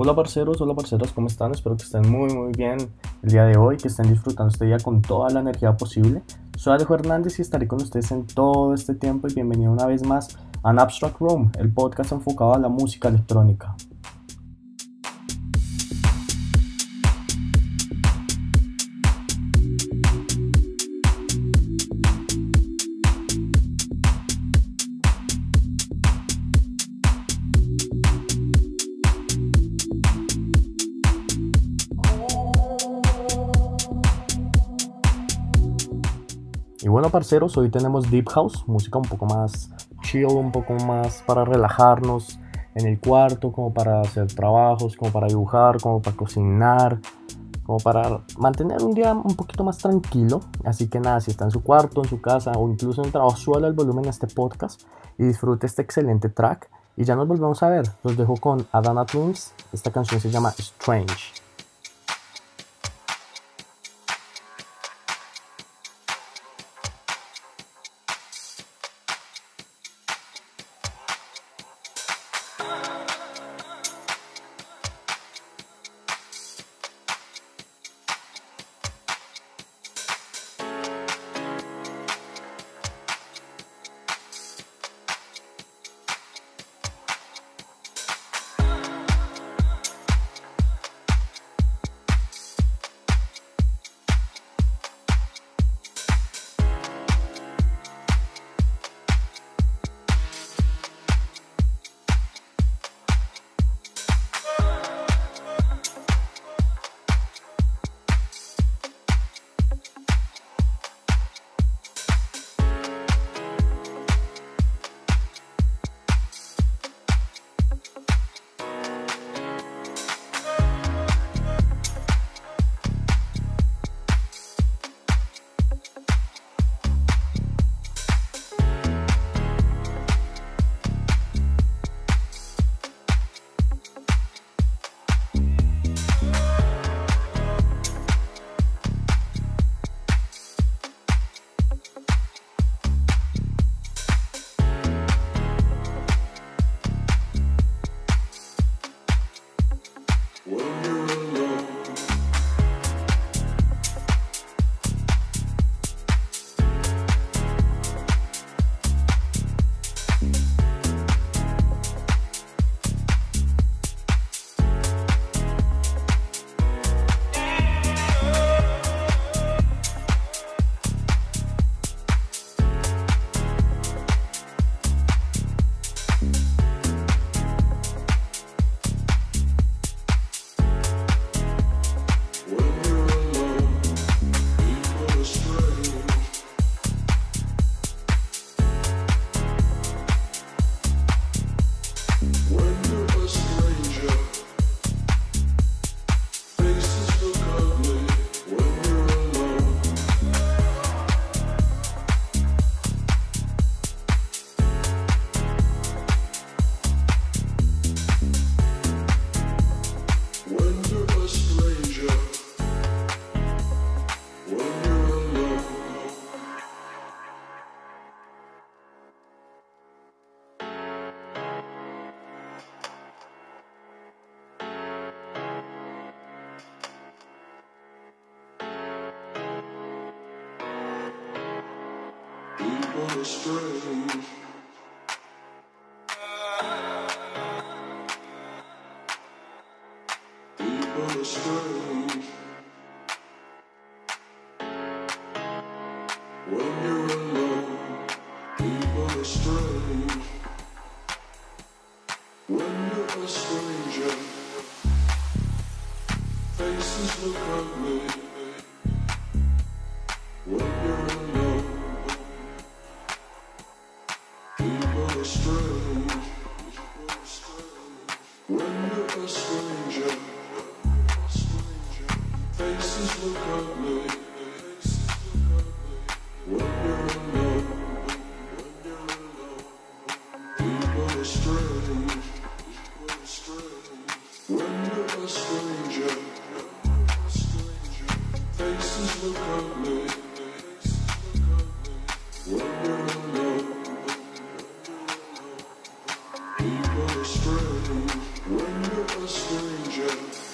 Hola parceros, hola parceras, ¿cómo están? Espero que estén muy muy bien el día de hoy, que estén disfrutando este día con toda la energía posible. Soy Alejo Hernández y estaré con ustedes en todo este tiempo y bienvenido una vez más a An Abstract Room, el podcast enfocado a la música electrónica. Parceros, hoy tenemos Deep House, música un poco más chill, un poco más para relajarnos en el cuarto, como para hacer trabajos, como para dibujar, como para cocinar, como para mantener un día un poquito más tranquilo. Así que nada, si está en su cuarto, en su casa o incluso en el trabajo, suela el volumen a este podcast y disfrute este excelente track. Y ya nos volvemos a ver. Los dejo con Adana Twins. Esta canción se llama Strange.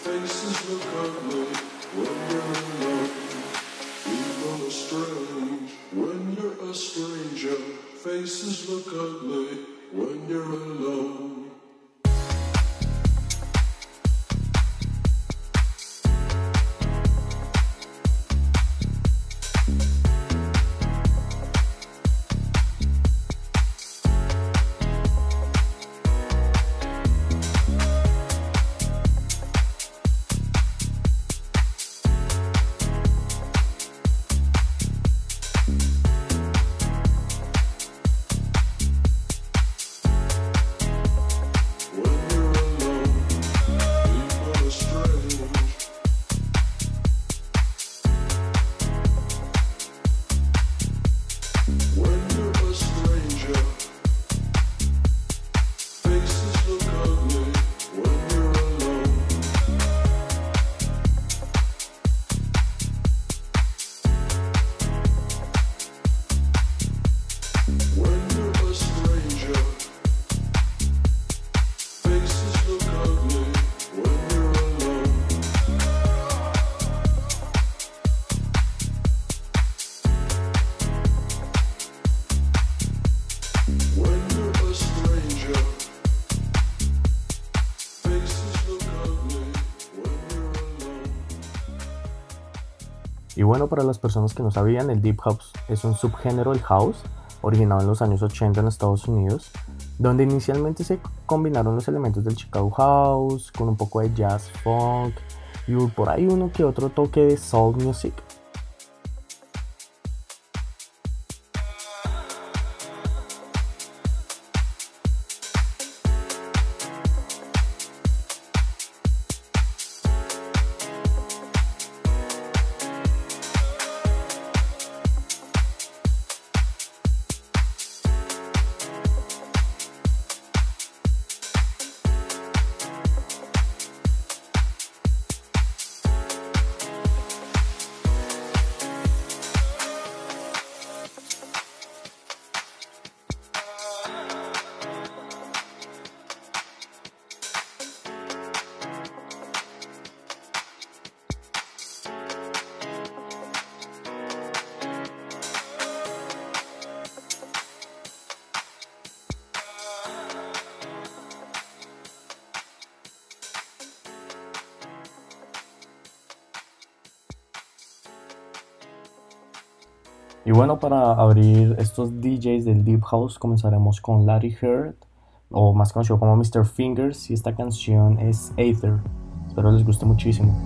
Faces look ugly when you're alone. People are strange when you're a stranger. Faces look ugly when you're alone. Bueno, para las personas que no sabían, el Deep House es un subgénero del house, originado en los años 80 en Estados Unidos, donde inicialmente se combinaron los elementos del Chicago House con un poco de jazz funk y por ahí uno que otro toque de soul music. Bueno, para abrir estos DJs del Deep House comenzaremos con Larry Heard, o más conocido como Mr. Fingers, y esta canción es Aether. Espero les guste muchísimo.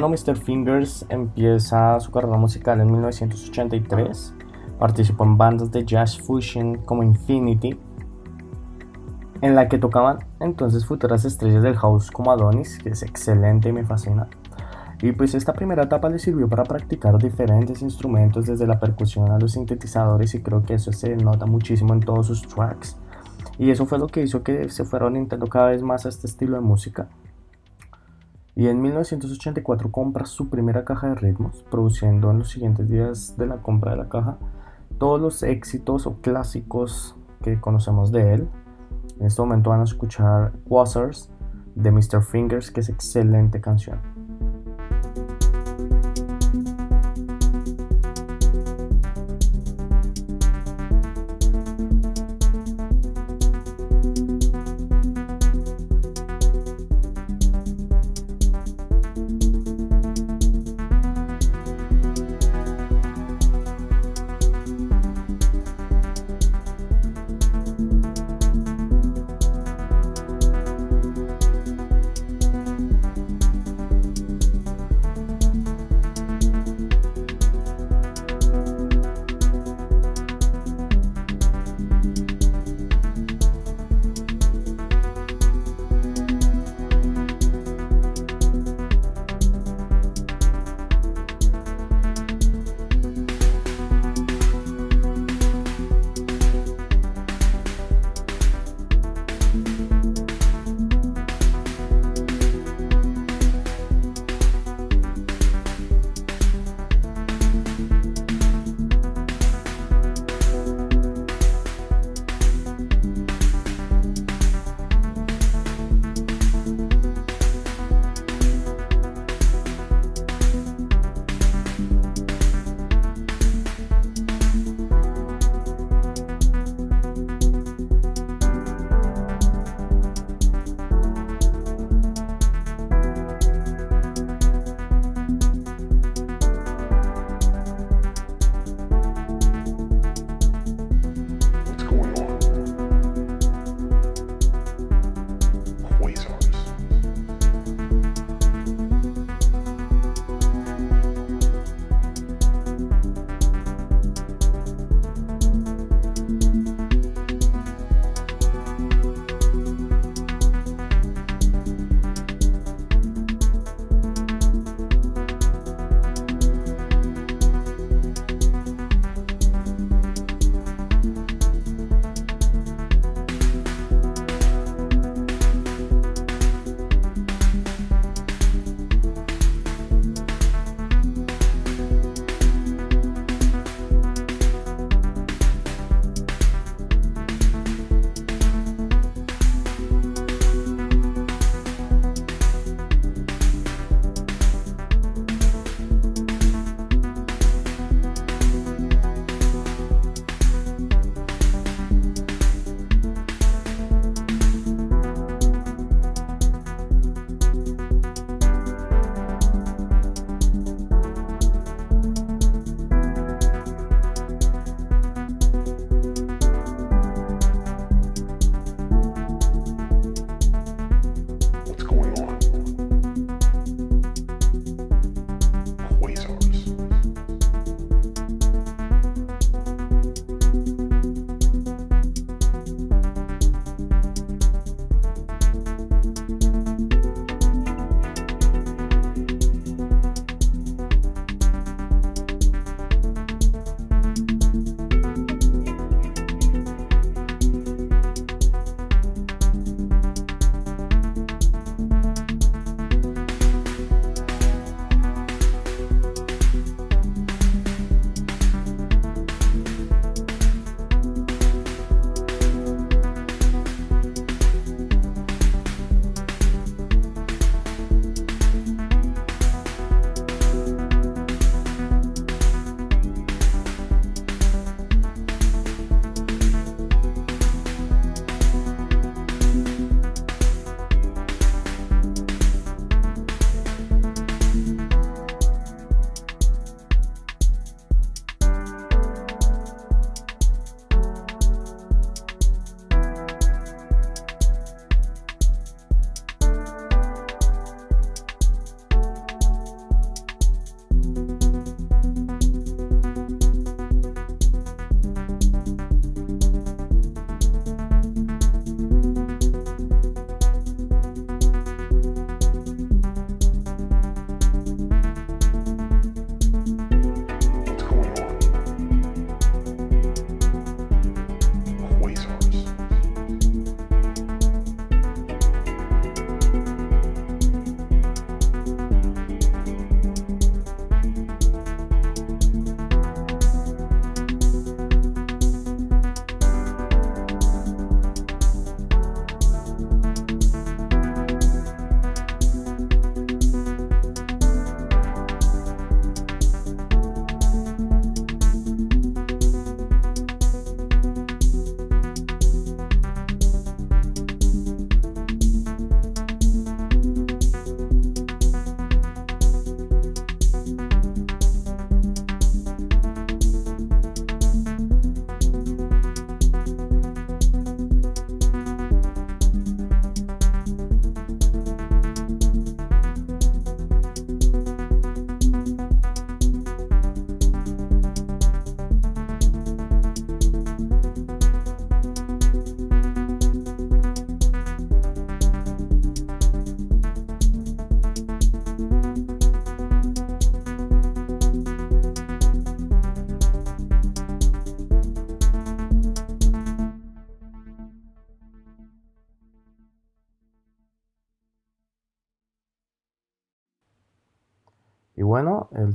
Bueno, Mr. Fingers empieza su carrera musical en 1983. Participó en bandas de jazz fusion como Infinity, en la que tocaban entonces futuras estrellas del house como Adonis, que es excelente y me fascina. Y pues esta primera etapa le sirvió para practicar diferentes instrumentos desde la percusión a los sintetizadores y creo que eso se nota muchísimo en todos sus tracks. Y eso fue lo que hizo que se fuera orientando cada vez más a este estilo de música y en 1984 compra su primera caja de ritmos, produciendo en los siguientes días de la compra de la caja todos los éxitos o clásicos que conocemos de él. En este momento van a escuchar Quasars de Mr. Fingers, que es excelente canción.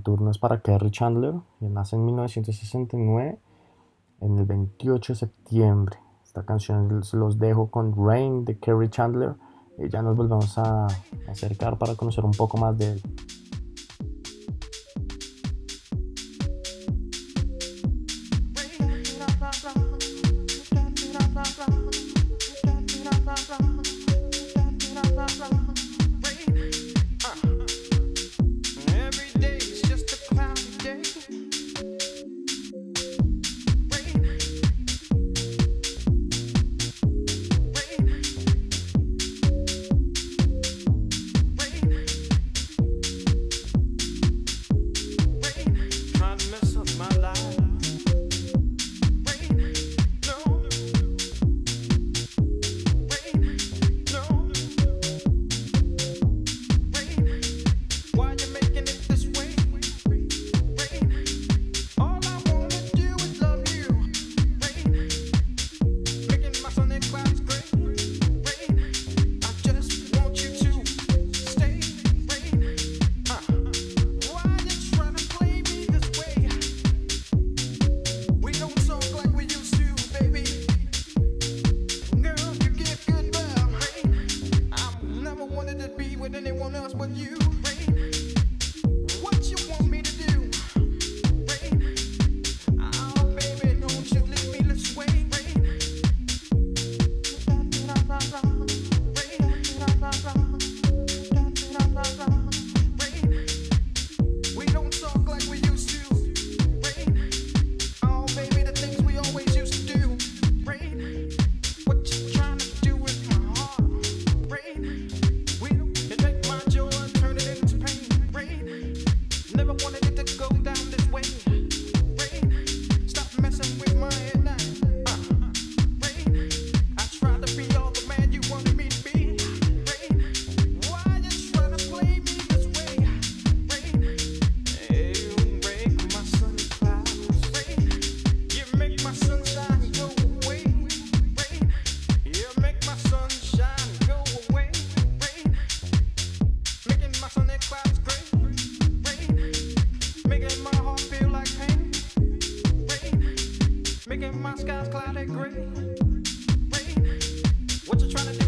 Saturno es para Kerry Chandler, que nace en 1969, en el 28 de septiembre. Esta canción los dejo con Rain de Kerry Chandler. Y ya nos volvemos a acercar para conocer un poco más de él. trying to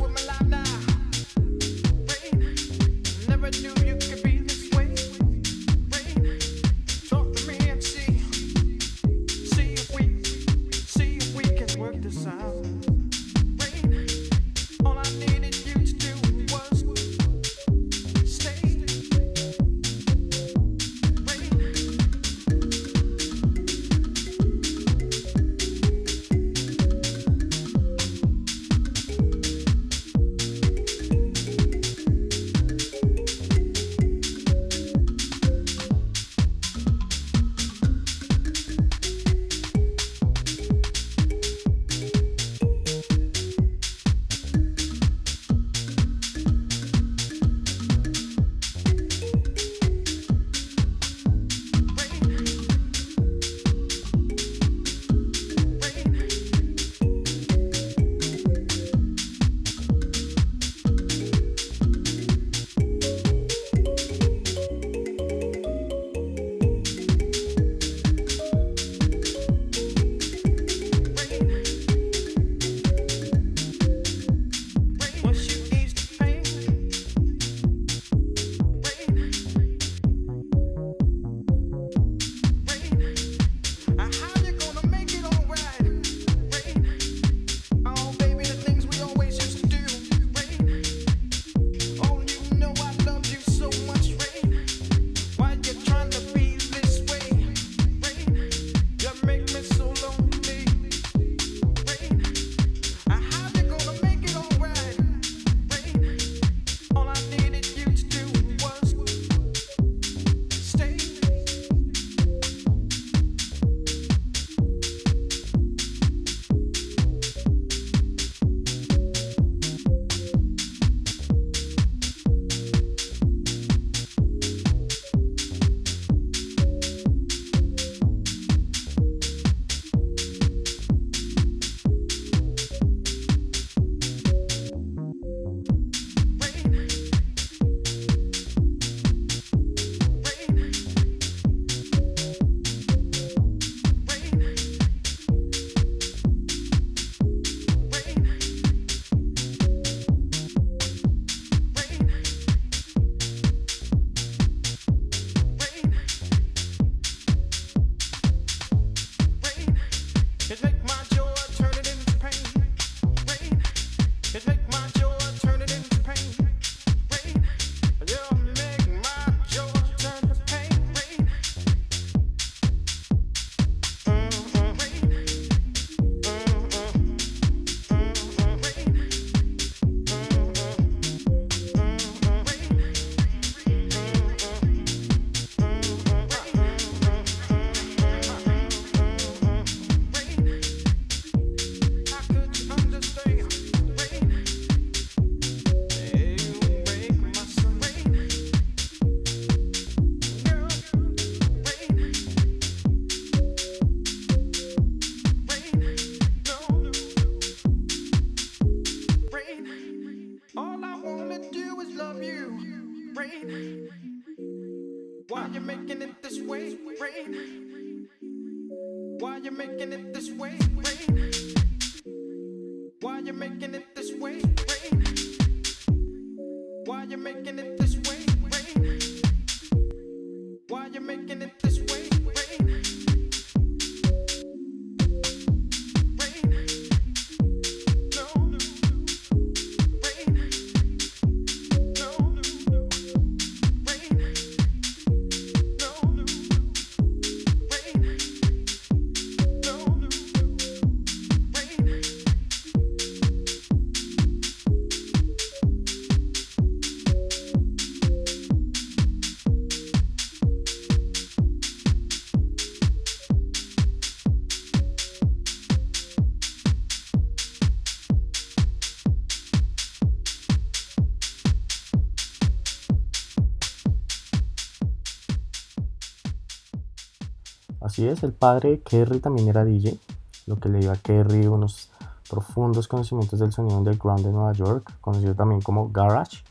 El padre de Kerry también era DJ, lo que le dio a Kerry unos profundos conocimientos del sonido underground de Nueva York, conocido también como Garage.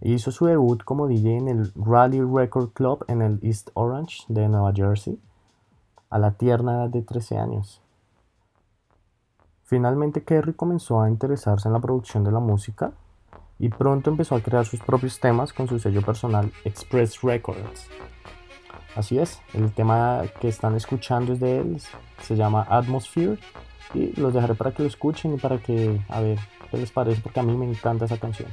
Hizo su debut como DJ en el Rally Record Club en el East Orange de Nueva Jersey a la tierna edad de 13 años. Finalmente Kerry comenzó a interesarse en la producción de la música y pronto empezó a crear sus propios temas con su sello personal Express Records. Así es, el tema que están escuchando es de él, se llama Atmosphere y los dejaré para que lo escuchen y para que, a ver, qué les parece, porque a mí me encanta esa canción.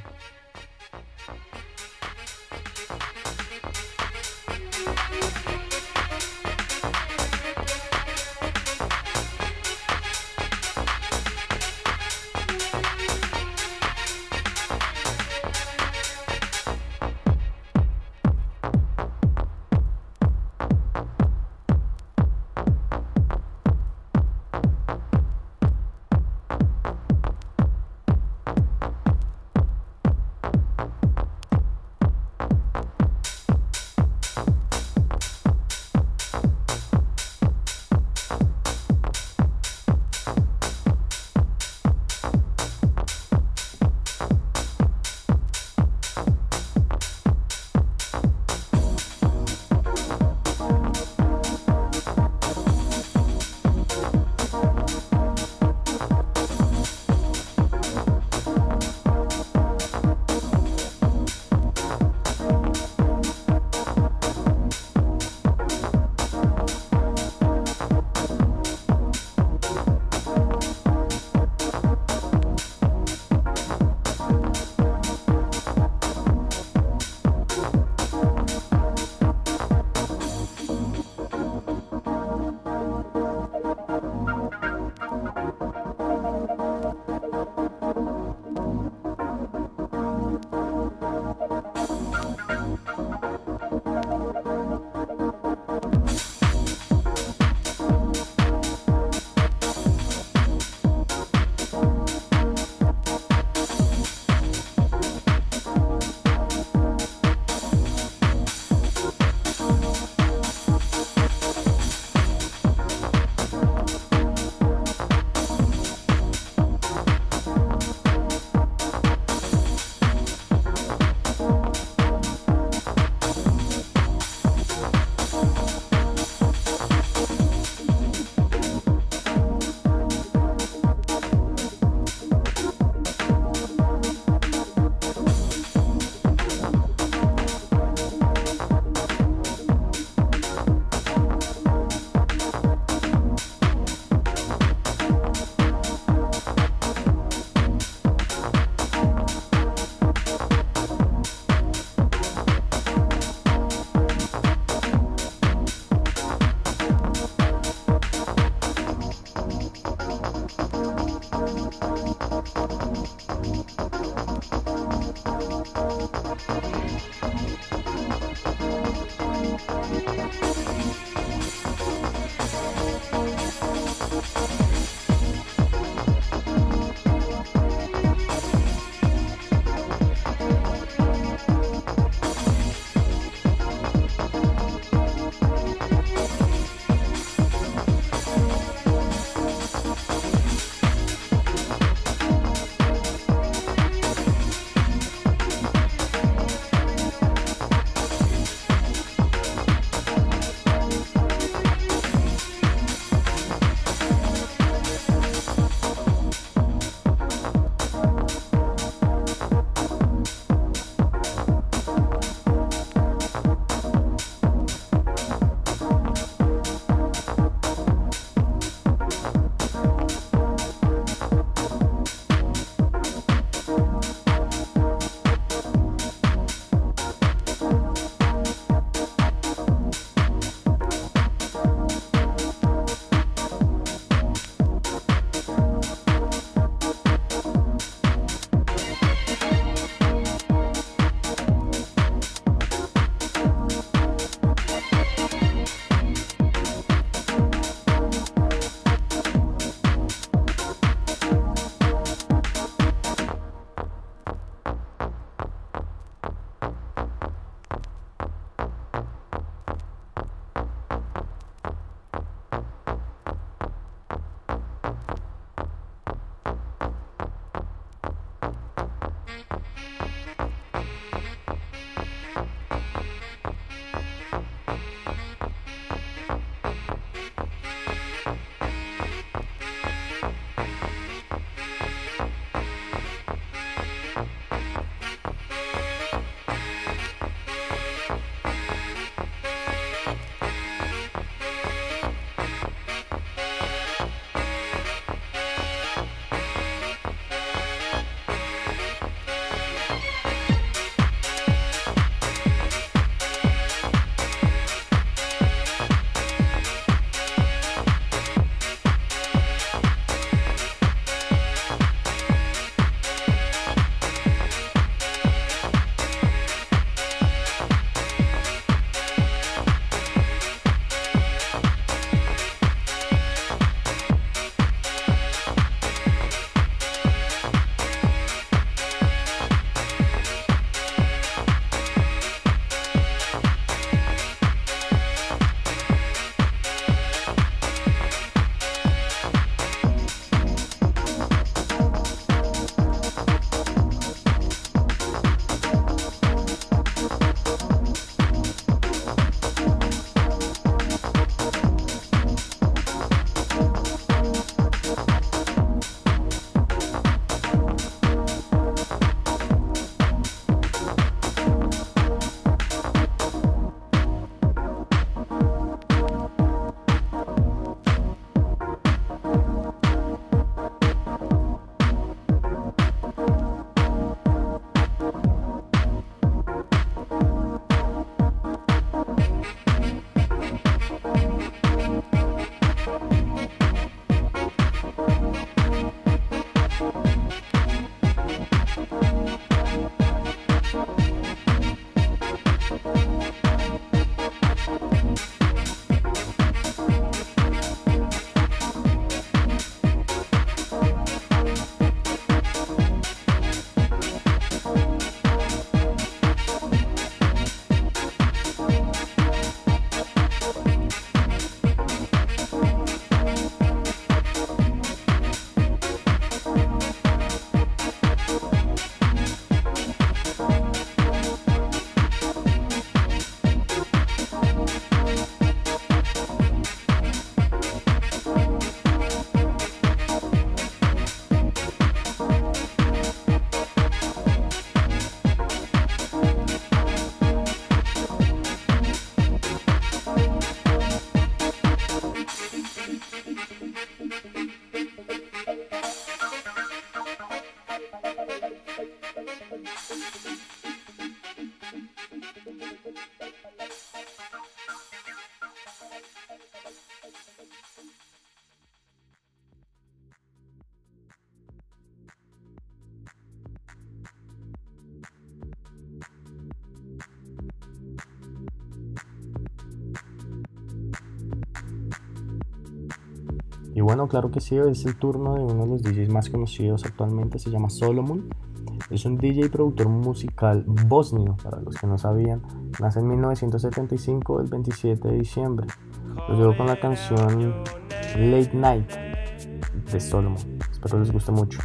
Claro que sí, es el turno de uno de los DJs más conocidos actualmente, se llama Solomon. Es un DJ y productor musical bosnio, para los que no sabían. Nace en 1975, el 27 de diciembre. Lo llevo con la canción Late Night de Solomon. Espero les guste mucho.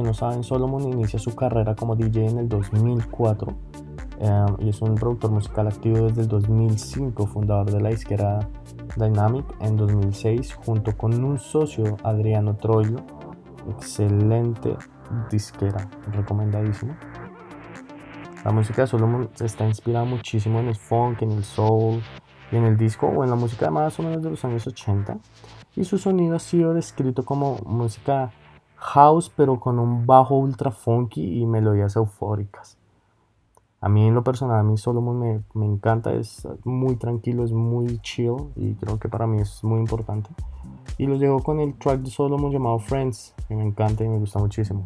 Que no saben, Solomon inicia su carrera como DJ en el 2004 eh, y es un productor musical activo desde el 2005, fundador de la disquera Dynamic en 2006, junto con un socio, Adriano Troilo. Excelente disquera, recomendadísimo. La música de Solomon está inspirada muchísimo en el funk, en el soul y en el disco o en la música más o menos de los años 80. Y su sonido ha sido descrito como música house pero con un bajo ultra funky y melodías eufóricas. A mí en lo personal, a mí Solomon me, me encanta, es muy tranquilo, es muy chill y creo que para mí es muy importante. Y lo llevo con el track de Solomon llamado Friends, que me encanta y me gusta muchísimo.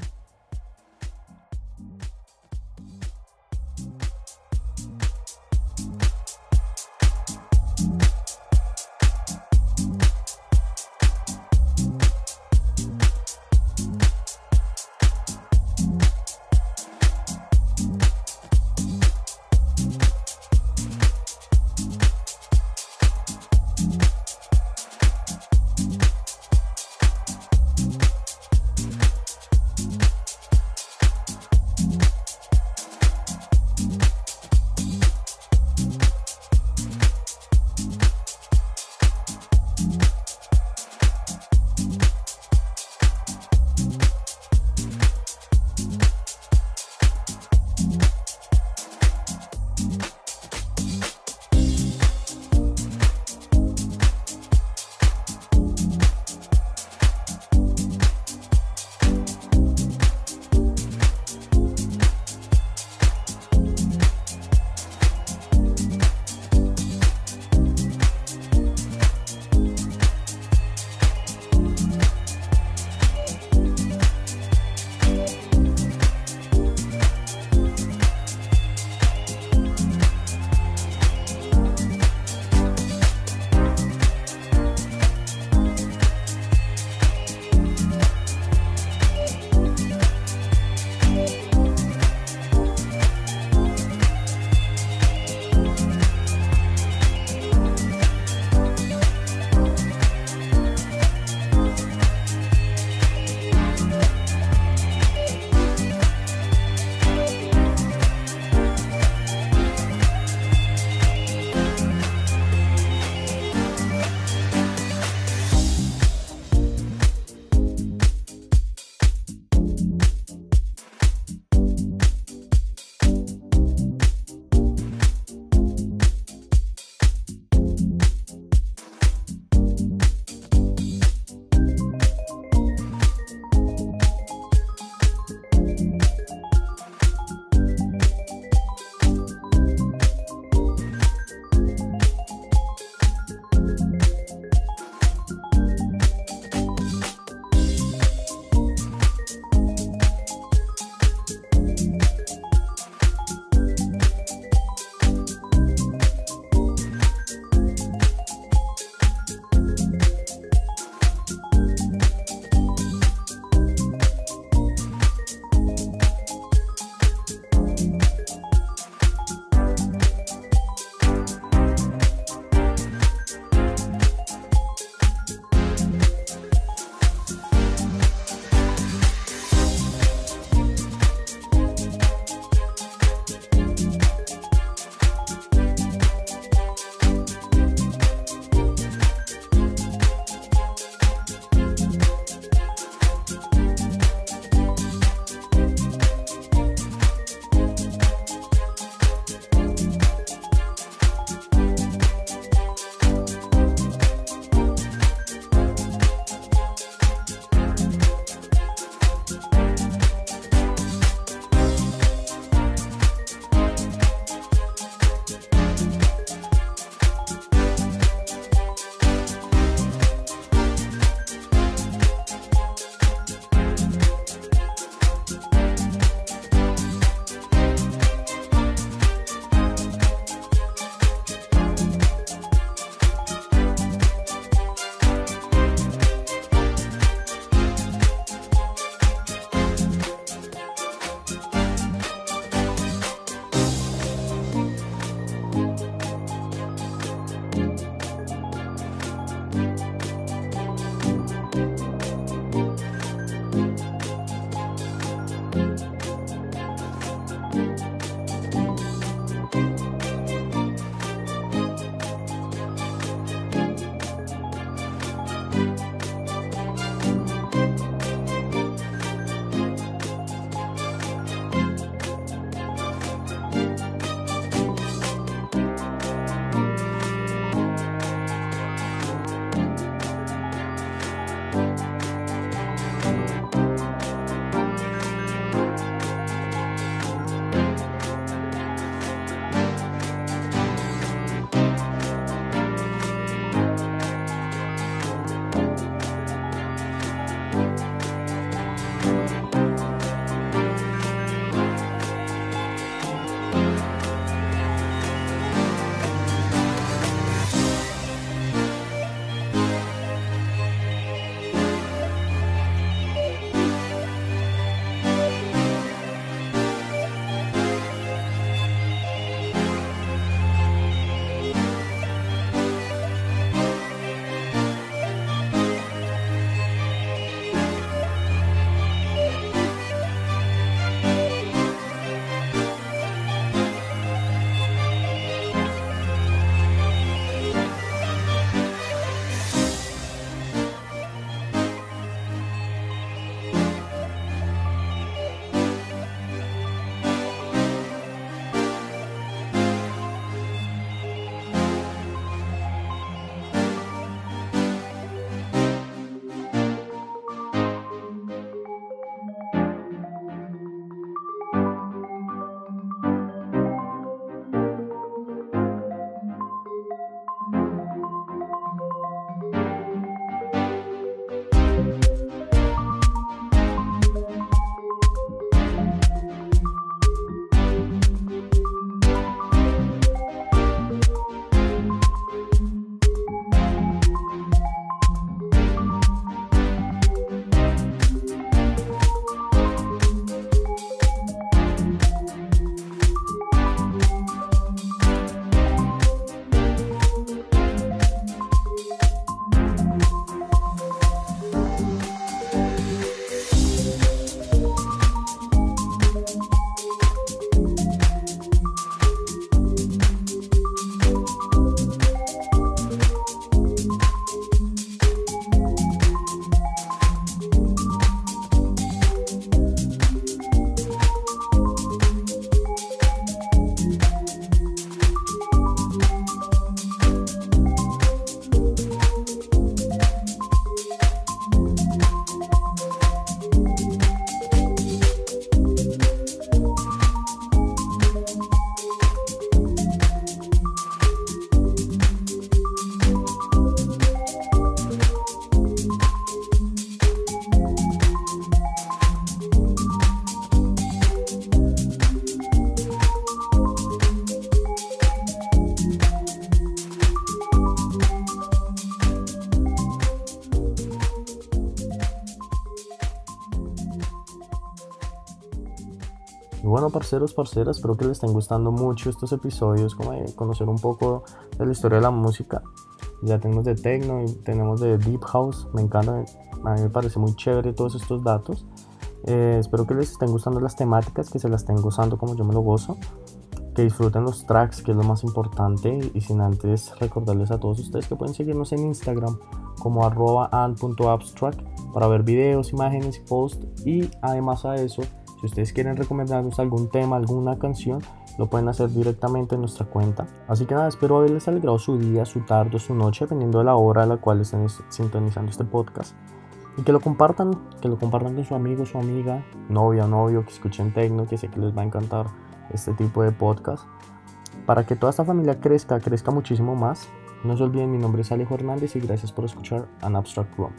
Parceros, parceras, espero que les estén gustando mucho estos episodios, como de conocer un poco de la historia de la música. Ya tenemos de techno y tenemos de deep house, me encanta, a mí me parece muy chévere todos estos datos. Eh, espero que les estén gustando las temáticas, que se las estén gozando como yo me lo gozo, que disfruten los tracks, que es lo más importante, y sin antes recordarles a todos ustedes que pueden seguirnos en Instagram como arroba and.abstract para ver videos, imágenes posts, y además a eso, si ustedes quieren recomendarnos algún tema, alguna canción, lo pueden hacer directamente en nuestra cuenta. Así que nada, espero haberles alegrado su día, su tarde su noche, dependiendo de la hora a la cual estén sintonizando este podcast. Y que lo compartan, que lo compartan con su amigo, su amiga, novia o novio, que escuchen tecno, que sé que les va a encantar este tipo de podcast. Para que toda esta familia crezca, crezca muchísimo más. No se olviden, mi nombre es Alejo Hernández y gracias por escuchar An Abstract Room.